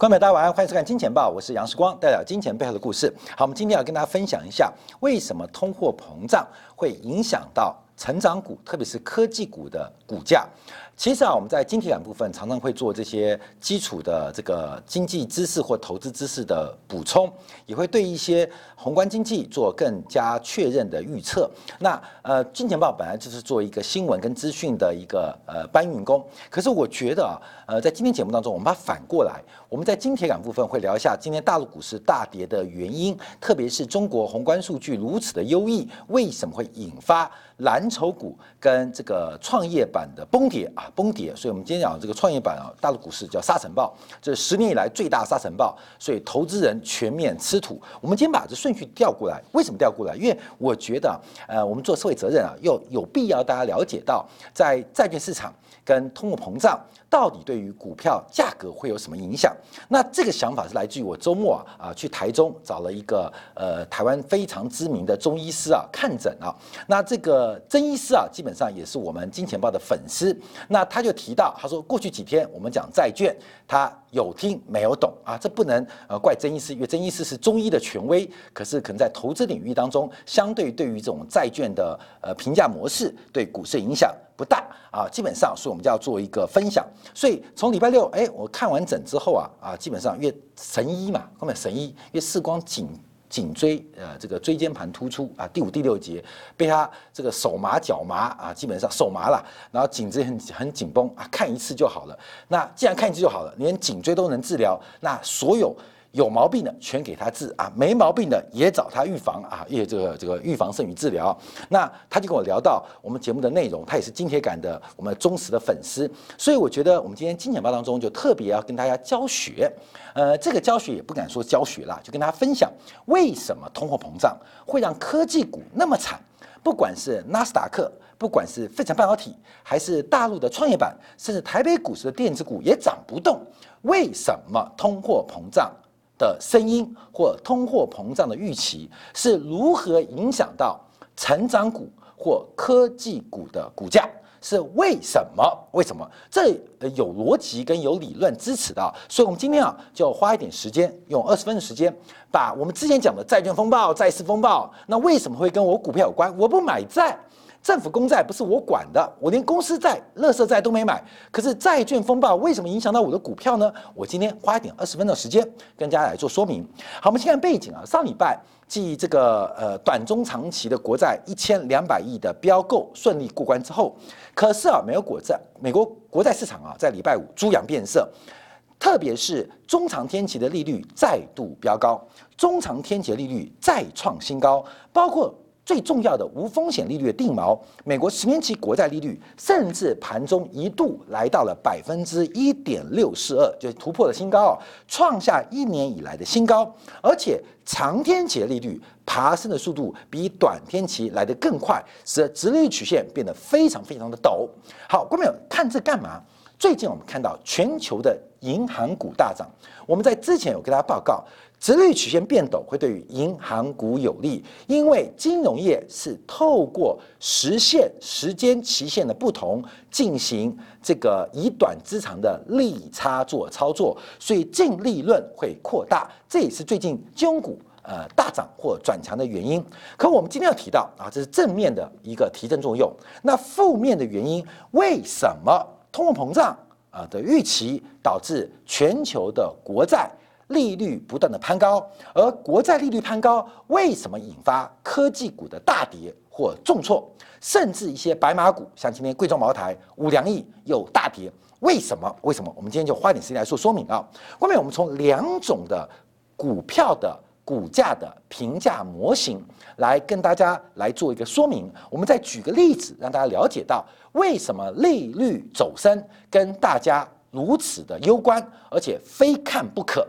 观众朋友，大家晚上欢迎收看《金钱报》，我是杨世光，带来金钱背后的故事。好，我们今天要跟大家分享一下，为什么通货膨胀会影响到成长股，特别是科技股的股价。其实啊，我们在晶体感部分常常会做这些基础的这个经济知识或投资知识的补充，也会对一些宏观经济做更加确认的预测。那呃，金钱报本来就是做一个新闻跟资讯的一个呃搬运工，可是我觉得啊，呃，在今天节目当中，我们把它反过来，我们在晶铁感部分会聊一下今天大陆股市大跌的原因，特别是中国宏观数据如此的优异，为什么会引发蓝筹股跟这个创业板的崩跌啊？崩跌，所以我们今天讲这个创业板啊，大陆股市叫沙尘暴，这十年以来最大沙尘暴，所以投资人全面吃土。我们今天把这顺序调过来，为什么调过来？因为我觉得，呃，我们做社会责任啊，又有必要大家了解到，在债券市场跟通货膨胀到底对于股票价格会有什么影响？那这个想法是来自于我周末啊啊去台中找了一个呃台湾非常知名的中医师啊看诊啊，那这个曾医师啊基本上也是我们金钱豹的粉丝，那他就提到他说过去几天我们讲债券，他有听没有懂啊，这不能呃怪曾医师，因为曾医师是中医的权威，可是可能在投资领域当中，相对对于这种债券的呃评价模式对股市影响。不大啊，基本上，所以我们就要做一个分享。所以从礼拜六，哎，我看完整之后啊，啊，基本上越神医嘛，后面神医，因为视光颈颈椎呃这个椎间盘突出啊，第五、第六节被他这个手麻脚麻啊，基本上手麻了，然后颈椎很很紧绷啊，看一次就好了。那既然看一次就好了，连颈椎都能治疗，那所有。有毛病的全给他治啊，没毛病的也找他预防啊，也这个这个预防胜于治疗。那他就跟我聊到我们节目的内容，他也是金铁杆的我们忠实的粉丝，所以我觉得我们今天金钱报当中就特别要跟大家教学，呃，这个教学也不敢说教学啦，就跟大家分享为什么通货膨胀会让科技股那么惨，不管是纳斯达克，不管是费城半导体，还是大陆的创业板，甚至台北股市的电子股也涨不动，为什么通货膨胀？的声音或通货膨胀的预期是如何影响到成长股或科技股的股价？是为什么？为什么？这有逻辑跟有理论支持的。所以，我们今天啊，就花一点时间，用二十分的时间，把我们之前讲的债券风暴、债市风暴，那为什么会跟我股票有关？我不买债。政府公债不是我管的，我连公司债、乐色债都没买。可是债券风暴为什么影响到我的股票呢？我今天花一点二十分钟时间跟大家来做说明。好，我们先看背景啊。上礼拜继这个呃短中长期的国债一千两百亿的标购顺利过关之后，可是啊，美国国债、美国国债市场啊，在礼拜五猪羊变色，特别是中长天期的利率再度飙高，中长天期的利率再创新高，包括。最重要的无风险利率的定锚，美国十年期国债利率甚至盘中一度来到了百分之一点六四二，就突破了新高啊，创下一年以来的新高。而且长天期的利率爬升的速度比短天期来得更快，使得直利率曲线变得非常非常的陡。好，观众朋友看这干嘛？最近我们看到全球的银行股大涨，我们在之前有给大家报告。直率曲线变陡会对于银行股有利，因为金融业是透过实现时间期限的不同进行这个以短资长的利差做操作，所以净利润会扩大，这也是最近金融股呃大涨或转强的原因。可我们今天要提到啊，这是正面的一个提振作用，那负面的原因为什么？通货膨胀啊的预期导致全球的国债。利率不断的攀高，而国债利率攀高，为什么引发科技股的大跌或重挫，甚至一些白马股，像今天贵州茅台、五粮液有大跌？为什么？为什么？我们今天就花点时间来做说明啊。后面我们从两种的股票的股价的评价模型来跟大家来做一个说明。我们再举个例子，让大家了解到为什么利率走升跟大家如此的攸关，而且非看不可。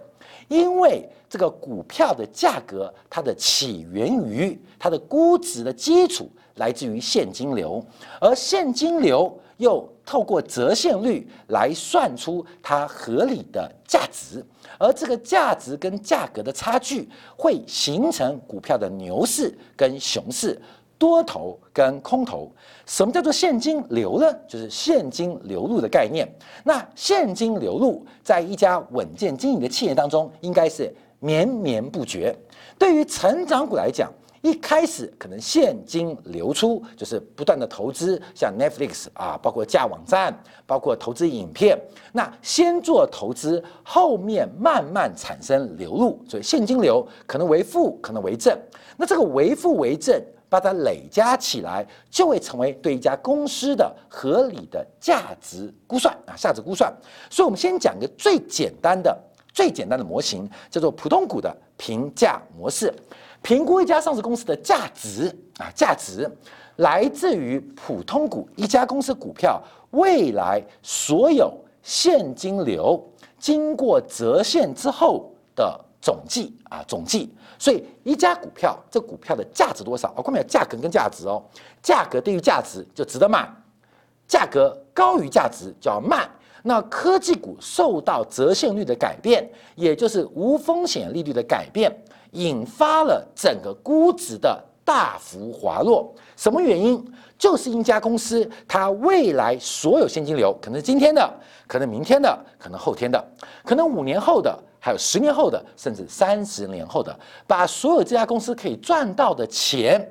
因为这个股票的价格，它的起源于它的估值的基础来自于现金流，而现金流又透过折现率来算出它合理的价值，而这个价值跟价格的差距会形成股票的牛市跟熊市，多头跟空头。什么叫做现金流呢？就是现金流入的概念。那现金流入在一家稳健经营的企业当中，应该是绵绵不绝。对于成长股来讲，一开始可能现金流出，就是不断的投资，像 Netflix 啊，包括架网站，包括投资影片。那先做投资，后面慢慢产生流入，所以现金流可能为负，可能为正。那这个为负为正，把它累加起来，就会成为对一家公司的合理的价值估算啊，价值估算。所以，我们先讲个最简单的、最简单的模型，叫做普通股的评价模式。评估一家上市公司的价值啊，价值来自于普通股一家公司股票未来所有现金流经过折现之后的总计啊，总计。所以一家股票这股票的价值多少？我后面价格跟价值哦，价格低于价值就值得买，价格高于价值就要卖。那科技股受到折现率的改变，也就是无风险利率的改变。引发了整个估值的大幅滑落，什么原因？就是一家公司它未来所有现金流，可能是今天的，可能明天的，可能后天的，可能五年后的，还有十年后的，甚至三十年后的，把所有这家公司可以赚到的钱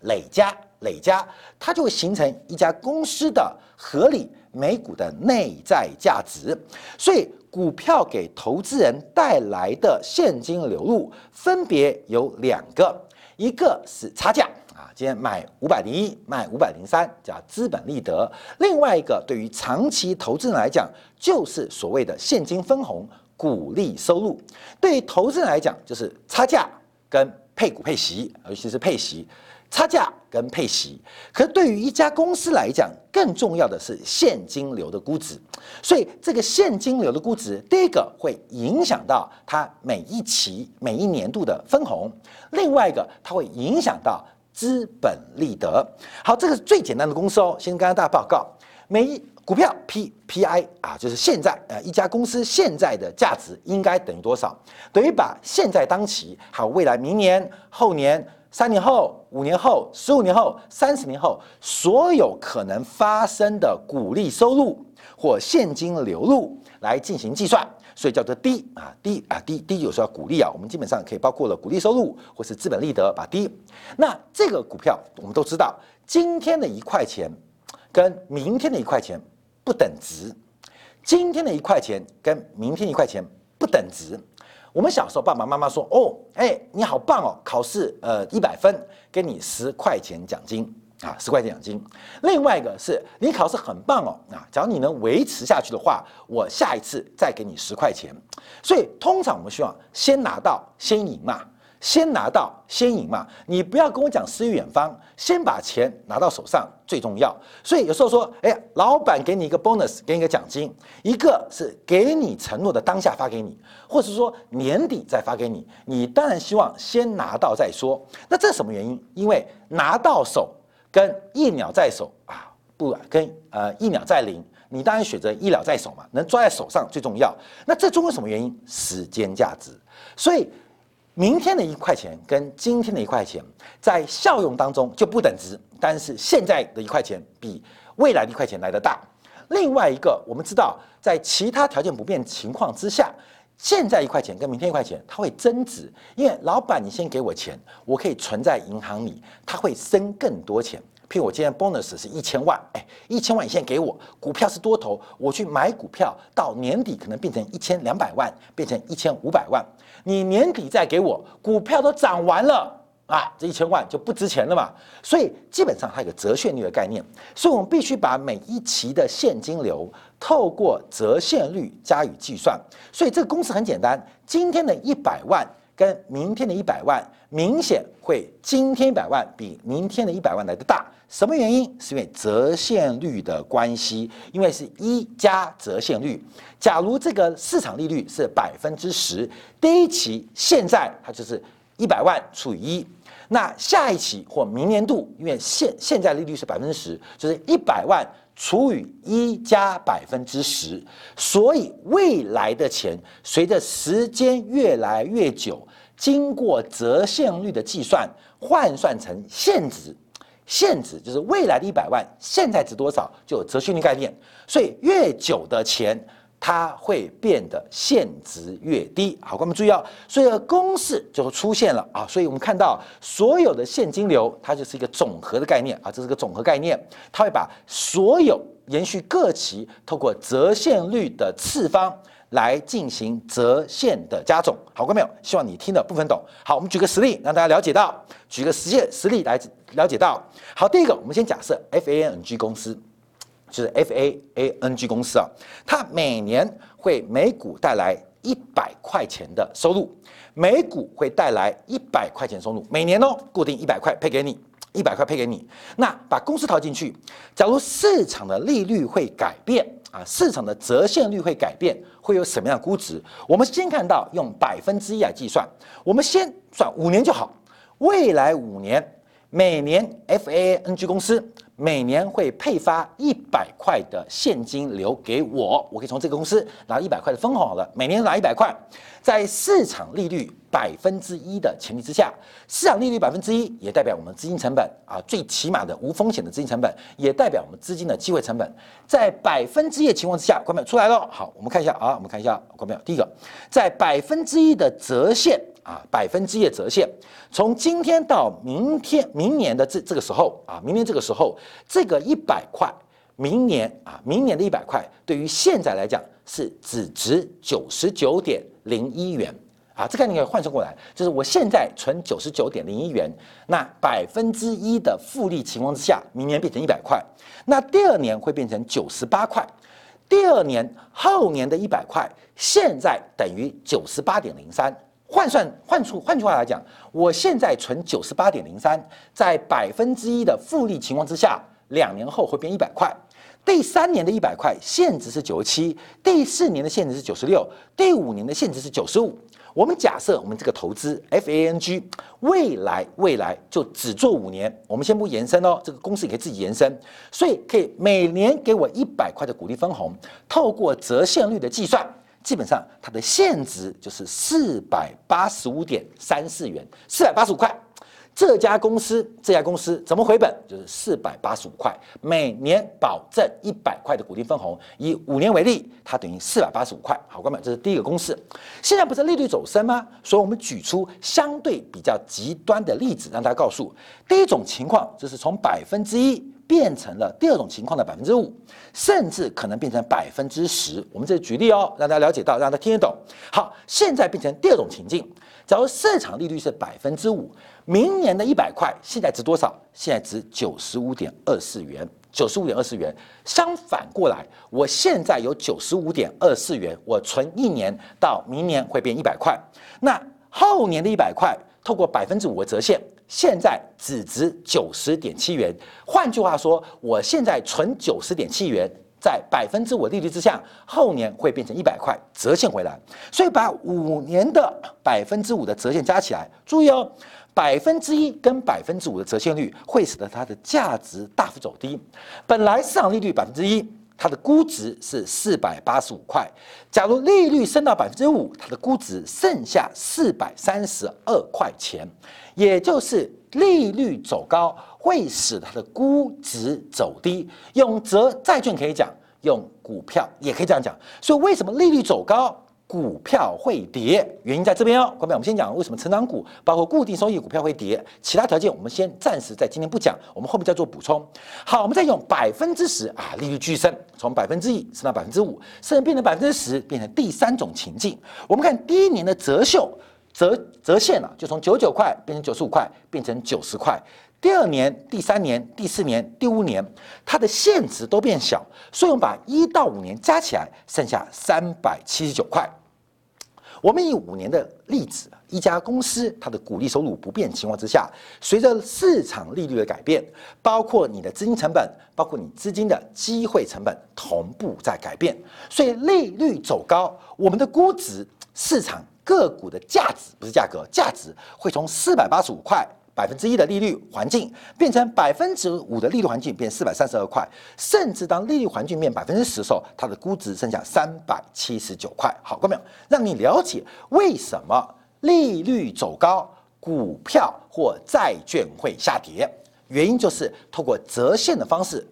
累加累加，它就会形成一家公司的合理每股的内在价值，所以。股票给投资人带来的现金流入分别有两个，一个是差价啊，今天买五百零一，卖五百零三，叫资本利得；另外一个对于长期投资人来讲，就是所谓的现金分红、股利收入。对于投资人来讲，就是差价跟配股配息，尤其是配息。差价跟配息，可对于一家公司来讲，更重要的是现金流的估值。所以这个现金流的估值，第一个会影响到它每一期、每一年度的分红，另外一个它会影响到资本利得。好，这个是最简单的公式哦。先跟大家报告，每股票 P P I 啊，就是现在呃一家公司现在的价值应该等于多少？等于把现在当期还有未来明年、后年。三年后、五年后、十五年后、三十年后，所有可能发生的股利收入或现金流入来进行计算，所以叫做低啊低啊低低有时候要股利啊，我们基本上可以包括了股利收入或是资本利得把低。那这个股票我们都知道，今天的一块钱跟明天的一块钱不等值，今天的一块钱跟明天一块钱不等值。我们小时候，爸爸妈妈说：“哦，哎，你好棒哦，考试呃一百分，给你十块钱奖金啊，十块钱奖金。另外一个是你考试很棒哦，啊，只要你能维持下去的话，我下一次再给你十块钱。所以通常我们希望先拿到先赢嘛。”先拿到先赢嘛，你不要跟我讲诗与远方，先把钱拿到手上最重要。所以有时候说，哎，老板给你一个 bonus，给你一个奖金，一个是给你承诺的当下发给你，或者说年底再发给你，你当然希望先拿到再说。那这什么原因？因为拿到手跟一鸟在手啊，不跟呃一鸟在林，你当然选择一鸟在手嘛，能抓在手上最重要。那这中有什么原因？时间价值。所以。明天的一块钱跟今天的一块钱在效用当中就不等值，但是现在的一块钱比未来的一块钱来的大。另外一个，我们知道在其他条件不变情况之下，现在一块钱跟明天一块钱它会增值，因为老板你先给我钱，我可以存在银行里，它会生更多钱。譬如我今天 bonus 是一千万，哎，一千万你先给我，股票是多头，我去买股票，到年底可能变成一千两百万，变成一千五百万。你年底再给我，股票都涨完了啊，这一千万就不值钱了嘛。所以基本上它有个折现率的概念，所以我们必须把每一期的现金流透过折现率加以计算。所以这个公式很简单，今天的一百万。跟明天的一百万明显会今天一百万比明天的一百万来的大，什么原因？是因为折现率的关系，因为是一加折现率。假如这个市场利率是百分之十，第一期现在它就是一百万除以一，那下一期或明年度，因为现现在利率是百分之十，就是一百万除以一加百分之十，所以未来的钱随着时间越来越久。经过折现率的计算，换算成现值，现值就是未来的一百万，现在值多少就有折现率概念。所以越久的钱，它会变得现值越低。好，我们注意哦，所以公式就出现了啊。所以我们看到所有的现金流，它就是一个总和的概念啊，这是个总和概念，它会把所有延续各期透过折现率的次方。来进行折现的加总，好过没有？希望你听的部分懂。好，我们举个实例，让大家了解到，举个实现实例来了解到。好，第一个，我们先假设 F A N G 公司，就是 F A A N G 公司啊，它每年会每股带来一百块钱的收入，每股会带来一百块钱收入，每年哦，固定一百块配给你，一百块配给你。那把公司投进去，假如市场的利率会改变。啊，市场的折现率会改变，会有什么样的估值？我们先看到用百分之一来计算，我们先算五年就好。未来五年，每年 F A N G 公司每年会配发一百块的现金流给我，我可以从这个公司拿一百块的分红好了，每年拿一百块，在市场利率。百分之一的前提之下，市场利率百分之一也代表我们资金成本啊，最起码的无风险的资金成本，也代表我们资金的机会成本。在百分之一的情况之下，关表出来了。好，我们看一下啊，我们看一下关表。第一个，在百分之一的折现啊，百分之一的折现，从今天到明天，明年的这这个时候啊，明年这个时候，这个一百块，明年啊，明年的一百块，对于现在来讲是只值九十九点零一元。啊，这个你可以换算过来，就是我现在存九十九点零一元，那百分之一的复利情况之下，明年变成一百块，那第二年会变成九十八块，第二年后年的一百块，现在等于九十八点零三，换算换出换句话来讲，我现在存九十八点零三，在百分之一的复利情况之下，两年后会变一百块。第三年的一百块现值是九十七，第四年的现值是九十六，第五年的现值是九十五。我们假设我们这个投资 F A N G 未来未来就只做五年，我们先不延伸哦，这个公司也可以自己延伸，所以可以每年给我一百块的股利分红，透过折现率的计算，基本上它的现值就是四百八十五点三四元，四百八十五块。这家公司，这家公司怎么回本？就是四百八十五块，每年保证一百块的股利分红，以五年为例，它等于四百八十五块。好，哥们，这是第一个公式。现在不是利率走升吗？所以我们举出相对比较极端的例子，让大家告诉第一种情况，就是从百分之一变成了第二种情况的百分之五，甚至可能变成百分之十。我们这举例哦，让大家了解到，让他听得懂。好，现在变成第二种情境。假如市场利率是百分之五，明年的一百块现在值多少？现在值九十五点二四元。九十五点二四元。相反过来，我现在有九十五点二四元，我存一年到明年会变一百块。那后年的一百块，透过百分之五的折现，现在只值九十点七元。换句话说，我现在存九十点七元。在百分之五利率之下，后年会变成一百块折现回来，所以把五年的百分之五的折现加起来，注意哦，百分之一跟百分之五的折现率会使得它的价值大幅走低。本来市场利率百分之一，它的估值是四百八十五块，假如利率升到百分之五，它的估值剩下四百三十二块钱，也就是利率走高。会使它的估值走低，用折债券可以讲，用股票也可以这样讲。所以为什么利率走高，股票会跌？原因在这边哦。各位，我们先讲为什么成长股，包括固定收益股票会跌。其他条件我们先暂时在今天不讲，我们后面再做补充。好，我们再用百分之十啊，利率巨升，从百分之一升到百分之五，甚至变成百分之十，变成第三种情境。我们看第一年的折秀折折现了，就从九九块变成九十五块，变成九十块。第二年、第三年、第四年、第五年，它的现值都变小，所以我们把一到五年加起来，剩下三百七十九块。我们以五年的例子，一家公司它的股利收入不变情况之下，随着市场利率的改变，包括你的资金成本，包括你资金的机会成本同步在改变，所以利率走高，我们的估值、市场个股的价值不是价格，价值会从四百八十五块。百分之一的利率环境变成百分之五的利率环境，变四百三十二块，甚至当利率环境变百分之十的时候，它的估值剩下三百七十九块。好，各位让你了解为什么利率走高，股票或债券会下跌。原因就是透过折现的方式，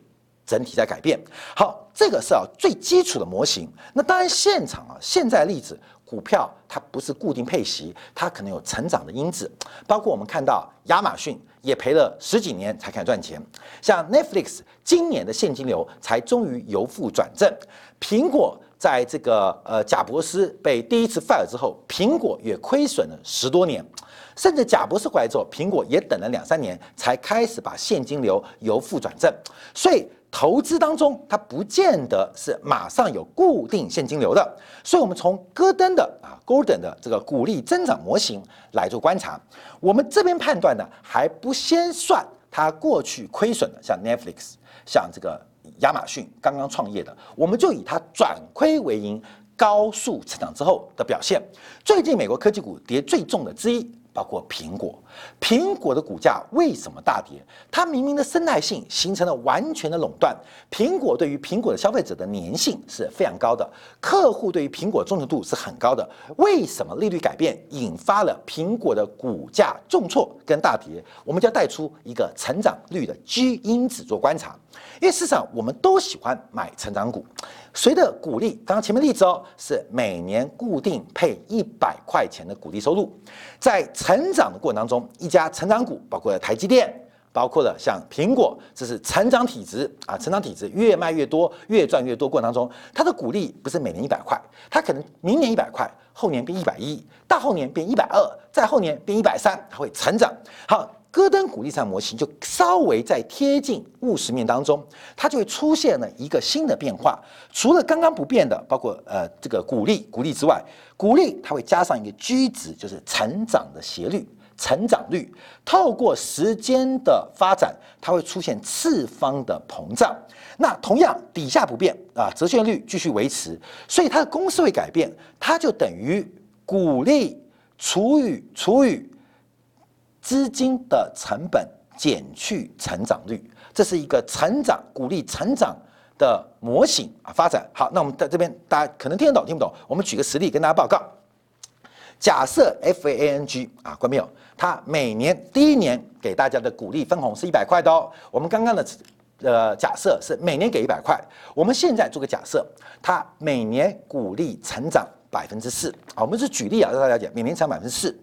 整体在改变。好，这个是啊最基础的模型。那当然，现场啊现在例子，股票它不是固定配息，它可能有成长的因子。包括我们看到亚马逊也赔了十几年才开始赚钱，像 Netflix 今年的现金流才终于由负转正，苹果。在这个呃，贾博士被第一次 fire 之后，苹果也亏损了十多年，甚至贾博士回来之后，苹果也等了两三年才开始把现金流由负转正。所以投资当中，它不见得是马上有固定现金流的。所以我们从戈登的啊 Golden 的这个股利增长模型来做观察，我们这边判断呢，还不先算它过去亏损的，像 Netflix，像这个。亚马逊刚刚创业的，我们就以它转亏为盈、高速成长之后的表现。最近美国科技股跌最重的之一。包括苹果，苹果的股价为什么大跌？它明明的生态性形成了完全的垄断。苹果对于苹果的消费者的粘性是非常高的，客户对于苹果忠诚度是很高的。为什么利率改变引发了苹果的股价重挫跟大跌？我们就要带出一个成长率的基因子做观察，因为市场我们都喜欢买成长股。随着股利，刚刚前面例子哦，是每年固定配一百块钱的股利收入，在成长的过程当中，一家成长股，包括了台积电，包括了像苹果，这是成长体质啊，成长体质越卖越多，越赚越多过程当中，它的股利不是每年一百块，它可能明年一百块，后年变一百一，大后年变一百二，再后年变一百三，它会成长。好。戈登股利上模型就稍微在贴近务实面当中，它就会出现了一个新的变化。除了刚刚不变的，包括呃这个股利股利之外，股利它会加上一个居值，就是成长的斜率、成长率。透过时间的发展，它会出现次方的膨胀。那同样底下不变啊，折现率继续维持，所以它的公式会改变，它就等于股利除以除以。资金的成本减去成长率，这是一个成长鼓励成长的模型啊。发展好，那我们在这边大家可能听得懂听不懂？我们举个实例跟大家报告。假设 FANG 啊，关没有？它每年第一年给大家的鼓励分红是一百块的哦。我们刚刚的呃假设是每年给一百块，我们现在做个假设，它每年鼓励成长百分之四啊。我们是举例啊，让大家了解，每年成百分之四。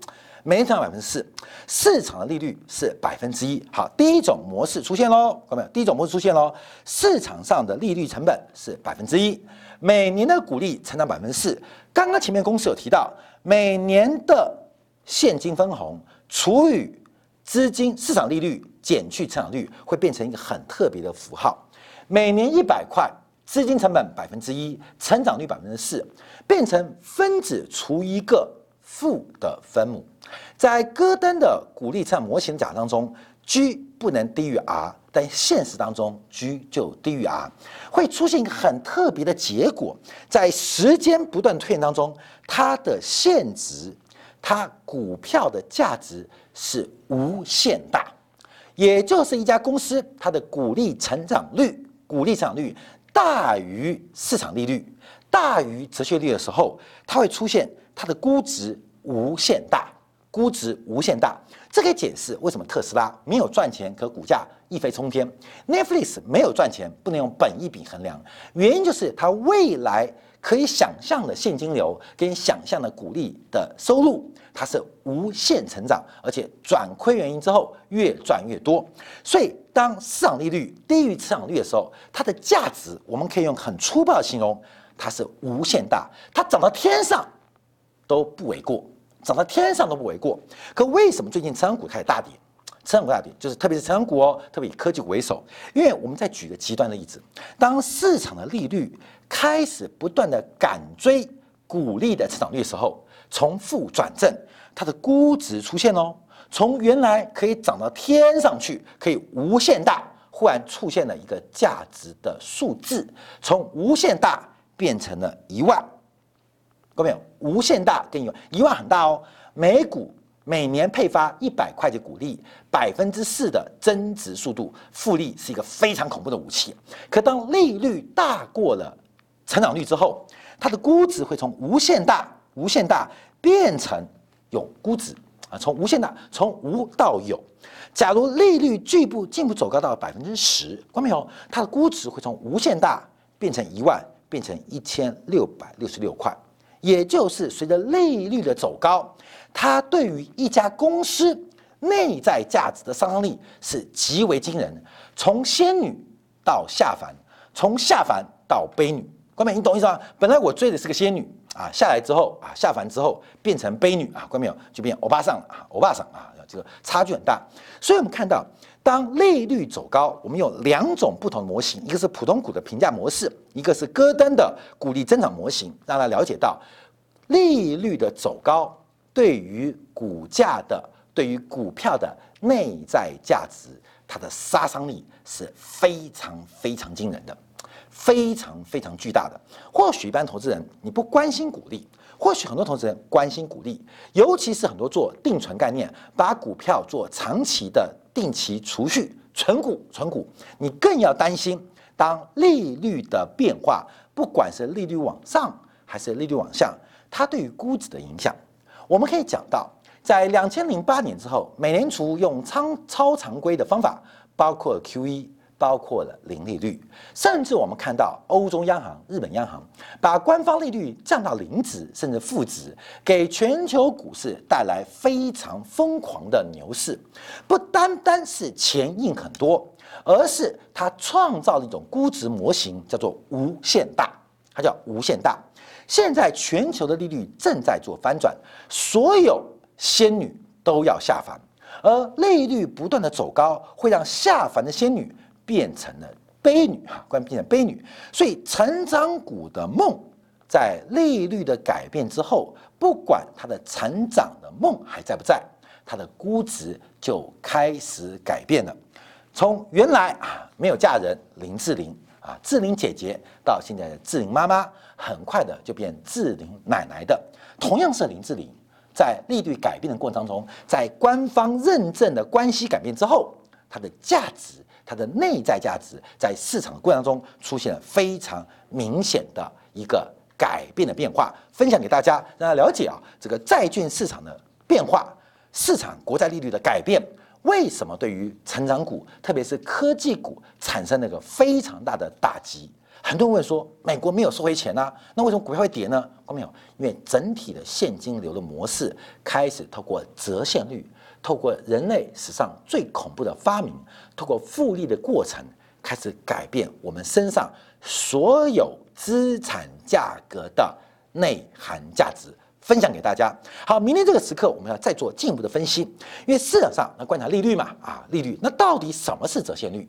每年成长百分之四，市场的利率是百分之一。好，第一种模式出现喽，看到没有？第一种模式出现喽，市场上的利率成本是百分之一，每年的股利成长百分之四。刚刚前面公式有提到，每年的现金分红除以资金市场利率减去成长率，会变成一个很特别的符号。每年一百块，资金成本百分之一，成长率百分之四，变成分子除一个负的分母。在戈登的鼓励上模型假当中，G 不能低于 R，但现实当中 G 就低于 R，会出现一个很特别的结果，在时间不断推演当中，它的现值，它股票的价值是无限大，也就是一家公司它的股利成长率，股利成长率大于市场利率，大于折现率的时候，它会出现它的估值无限大。估值无限大，这可以解释为什么特斯拉没有赚钱，可股价一飞冲天；Netflix 没有赚钱，不能用本益比衡量。原因就是它未来可以想象的现金流跟想象的股利的收入，它是无限成长，而且转亏原因之后越赚越多。所以当市场利率低于市场率的时候，它的价值我们可以用很粗暴的形容，它是无限大，它涨到天上都不为过。涨到天上都不为过，可为什么最近成长股开始大跌？成长股大跌，就是特别是成长股哦，特别以科技股为首。因为我们再举个极端的例子，当市场的利率开始不断的赶追股利的成长率的时候，从负转正，它的估值出现哦，从原来可以涨到天上去，可以无限大，忽然出现了一个价值的数字，从无限大变成了一万。各位，无限大跟一万，一万很大哦。每股每年配发一百块的股利，百分之四的增值速度，复利是一个非常恐怖的武器。可当利率大过了成长率之后，它的估值会从无限大、无限大变成有估值啊，从无限大从无到有。假如利率进一步进一步走高到百分之十，关没有？它的估值会从无限大变成一万，变成一千六百六十六块。也就是随着利率的走高，它对于一家公司内在价值的杀伤力是极为惊人。从仙女到下凡，从下凡到悲女，关美，你懂意思吗？本来我追的是个仙女啊，下来之后啊，下凡之后变成悲女啊，关没有？就变欧巴桑了啊，欧巴桑啊，这个差距很大。所以我们看到。当利率走高，我们有两种不同的模型，一个是普通股的评价模式，一个是戈登的股利增长模型，让他了解到利率的走高对于股价的、对于股票的内在价值，它的杀伤力是非常非常惊人的，非常非常巨大的。或许一般投资人你不关心股利，或许很多投资人关心股利，尤其是很多做定存概念，把股票做长期的。定期储蓄、存股、存股，你更要担心，当利率的变化，不管是利率往上还是利率往下，它对于估值的影响。我们可以讲到，在两千零八年之后，美联储用超超常规的方法，包括 QE。包括了零利率，甚至我们看到欧洲央行、日本央行把官方利率降到零值，甚至负值，给全球股市带来非常疯狂的牛市。不单单是钱印很多，而是它创造了一种估值模型，叫做无限大。它叫无限大。现在全球的利率正在做翻转，所有仙女都要下凡，而利率不断的走高，会让下凡的仙女。变成了悲女哈，关变成悲女，所以成长股的梦在利率的改变之后，不管它的成长的梦还在不在，它的估值就开始改变了。从原来啊没有嫁人林志玲啊志玲姐姐，到现在的志玲妈妈，很快的就变志玲奶奶的。同样是林志玲，在利率改变的过程当中，在官方认证的关系改变之后，它的价值。它的内在价值在市场的过程中出现了非常明显的一个改变的变化，分享给大家，让大家了解啊，这个债券市场的变化，市场国债利率的改变，为什么对于成长股，特别是科技股产生那个非常大的打击？很多人问说，美国没有收回钱啊，那为什么股票会跌呢？没有，因为整体的现金流的模式开始透过折现率。透过人类史上最恐怖的发明，透过复利的过程，开始改变我们身上所有资产价格的内涵价值，分享给大家。好，明天这个时刻我们要再做进一步的分析，因为市场上那观察利率嘛，啊，利率那到底什么是折现率？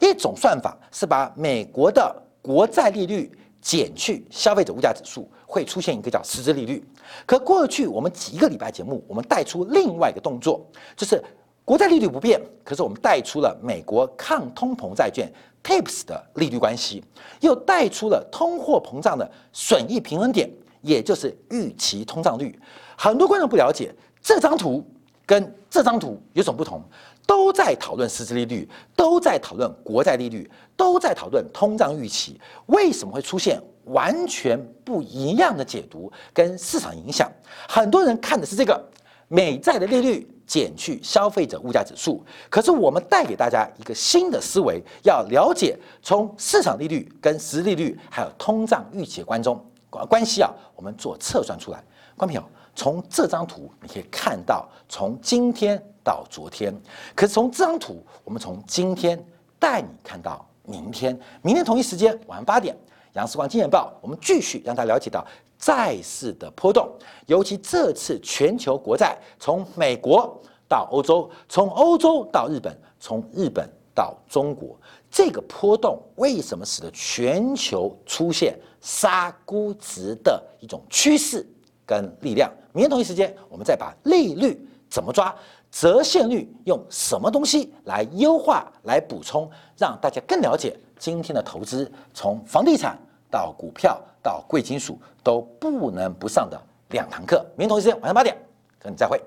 一种算法是把美国的国债利率减去消费者物价指数。会出现一个叫实质利率，可过去我们几个礼拜节目，我们带出另外一个动作，就是国债利率不变，可是我们带出了美国抗通膨债券 TIPS 的利率关系，又带出了通货膨胀的损益平衡点，也就是预期通胀率。很多观众不了解这张图跟这张图有什么不同，都在讨论实质利率，都在讨论国债利率，都在讨论通胀预期，为什么会出现？完全不一样的解读跟市场影响，很多人看的是这个美债的利率减去消费者物价指数，可是我们带给大家一个新的思维，要了解从市场利率跟实质利率还有通胀预期的关中关系啊，我们做测算出来。关平，从这张图你可以看到，从今天到昨天，可是从这张图，我们从今天带你看到明天，明天同一时间晚上八点。杨世光经验报，我们继续让大家了解到债市的波动，尤其这次全球国债从美国到欧洲，从欧洲到日本，从日本到中国，这个波动为什么使得全球出现杀估值的一种趋势？跟力量？明天同一时间，我们再把利率怎么抓，折现率用什么东西来优化、来补充，让大家更了解。今天的投资，从房地产到股票到贵金属，都不能不上的两堂课。明天同一时间晚上八点，跟你再会。